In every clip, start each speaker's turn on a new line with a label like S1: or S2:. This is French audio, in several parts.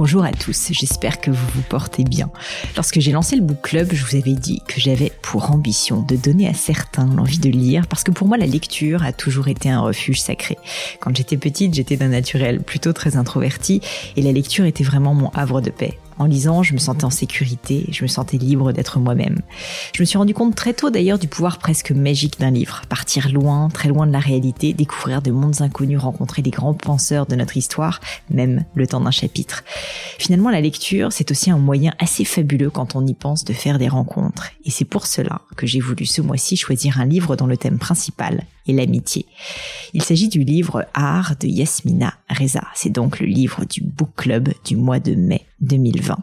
S1: Bonjour à tous, j'espère que vous vous portez bien. Lorsque j'ai lancé le book club, je vous avais dit que j'avais pour ambition de donner à certains l'envie de lire parce que pour moi la lecture a toujours été un refuge sacré. Quand j'étais petite, j'étais d'un naturel plutôt très introverti et la lecture était vraiment mon havre de paix. En lisant, je me sentais en sécurité, je me sentais libre d'être moi-même. Je me suis rendu compte très tôt d'ailleurs du pouvoir presque magique d'un livre. Partir loin, très loin de la réalité, découvrir de mondes inconnus, rencontrer des grands penseurs de notre histoire, même le temps d'un chapitre. Finalement, la lecture, c'est aussi un moyen assez fabuleux quand on y pense de faire des rencontres. Et c'est pour cela que j'ai voulu ce mois-ci choisir un livre dont le thème principal est l'amitié. Il s'agit du livre Art de Yasmina Reza. C'est donc le livre du book club du mois de mai 2020.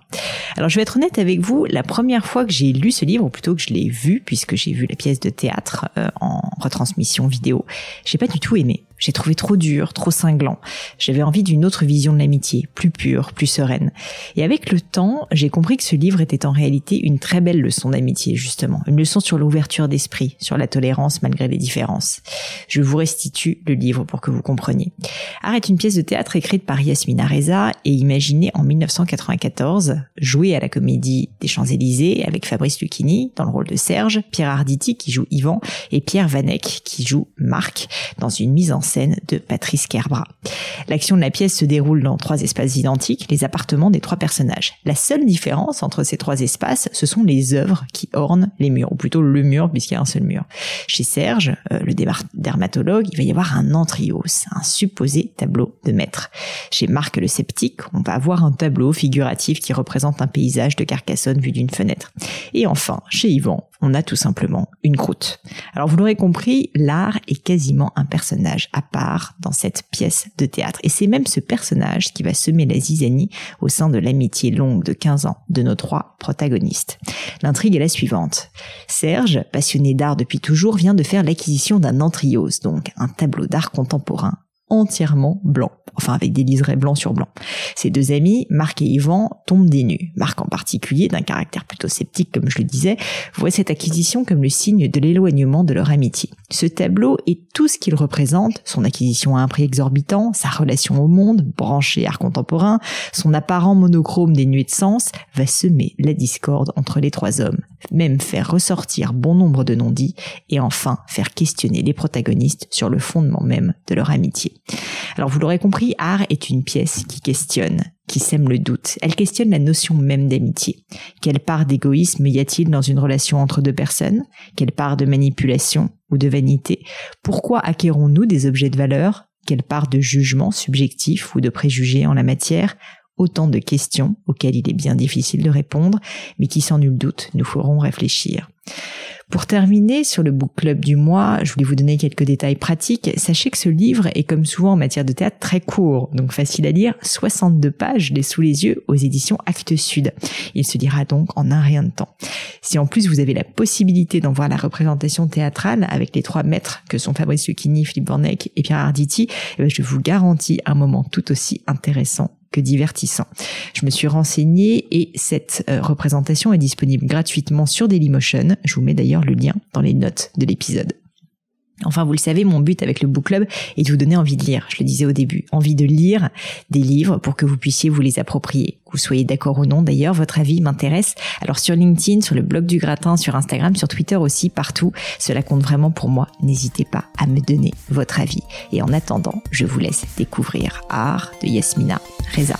S1: Alors je vais être honnête avec vous, la première fois que j'ai lu ce livre, ou plutôt que je l'ai vu, puisque j'ai vu la pièce de théâtre euh, en retransmission vidéo, j'ai pas du tout aimé. J'ai trouvé trop dur, trop cinglant. J'avais envie d'une autre vision de l'amitié, plus pure, plus sereine. Et avec le temps, j'ai compris que ce livre était en réalité une très belle leçon d'amitié, justement. Une leçon sur l'ouverture d'esprit, sur la tolérance malgré les différences. Je vous restitue le livre pour que vous compreniez. Arrête une pièce de théâtre écrite par Yasmina Reza et imaginée en 1994, jouée à la comédie des Champs-Élysées avec Fabrice Lucchini dans le rôle de Serge, Pierre Arditi qui joue Yvan et Pierre Vanek qui joue Marc dans une mise en scène de Patrice Kerbra. L'action de la pièce se déroule dans trois espaces identiques, les appartements des trois personnages. La seule différence entre ces trois espaces, ce sont les œuvres qui ornent les murs, ou plutôt le mur puisqu'il y a un seul mur. Chez Serge, euh, le dermatologue, il va y avoir un antrios, un supposé tableau de maître. Chez Marc le sceptique, on va avoir un tableau figuratif qui représente un paysage de Carcassonne vu d'une fenêtre. Et enfin, chez Yvan, on a tout simplement une croûte. Alors vous l'aurez compris, l'art est quasiment un personnage à part dans cette pièce de théâtre. Et c'est même ce personnage qui va semer la zizanie au sein de l'amitié longue de 15 ans de nos trois protagonistes. L'intrigue est la suivante. Serge, passionné d'art depuis toujours, vient de faire l'acquisition d'un antrios, donc un tableau d'art contemporain entièrement blanc, enfin avec des liserés blancs sur blanc. Ses deux amis, Marc et Yvan, tombent des nues. Marc en particulier, d'un caractère plutôt sceptique comme je le disais, voit cette acquisition comme le signe de l'éloignement de leur amitié. Ce tableau et tout ce qu'il représente, son acquisition à un prix exorbitant, sa relation au monde, branché art contemporain, son apparent monochrome dénué de sens, va semer la discorde entre les trois hommes, même faire ressortir bon nombre de non-dits et enfin faire questionner les protagonistes sur le fondement même de leur amitié. Alors vous l'aurez compris, Art est une pièce qui questionne, qui sème le doute. Elle questionne la notion même d'amitié. Quelle part d'égoïsme y a-t-il dans une relation entre deux personnes? Quelle part de manipulation? Ou de vanité Pourquoi acquérons-nous des objets de valeur Quelle part de jugement subjectif ou de préjugés en la matière? Autant de questions auxquelles il est bien difficile de répondre, mais qui sans nul doute nous feront réfléchir. Pour terminer sur le book club du mois, je voulais vous donner quelques détails pratiques. Sachez que ce livre est comme souvent en matière de théâtre très court, donc facile à lire, 62 pages, les sous les yeux aux éditions Actes Sud. Il se lira donc en un rien de temps. Si en plus vous avez la possibilité d'en voir la représentation théâtrale avec les trois maîtres que sont Fabrice Lucchini, Philippe Bornec et Pierre Arditi, eh ben, je vous garantis un moment tout aussi intéressant que divertissant. Je me suis renseignée et cette euh, représentation est disponible gratuitement sur Dailymotion. Je vous mets d'ailleurs le lien dans les notes de l'épisode. Enfin, vous le savez, mon but avec le book club est de vous donner envie de lire. Je le disais au début, envie de lire des livres pour que vous puissiez vous les approprier. Que vous soyez d'accord ou non, d'ailleurs, votre avis m'intéresse. Alors sur LinkedIn, sur le blog du gratin, sur Instagram, sur Twitter aussi, partout, cela compte vraiment pour moi. N'hésitez pas à me donner votre avis. Et en attendant, je vous laisse découvrir Art de Yasmina Reza.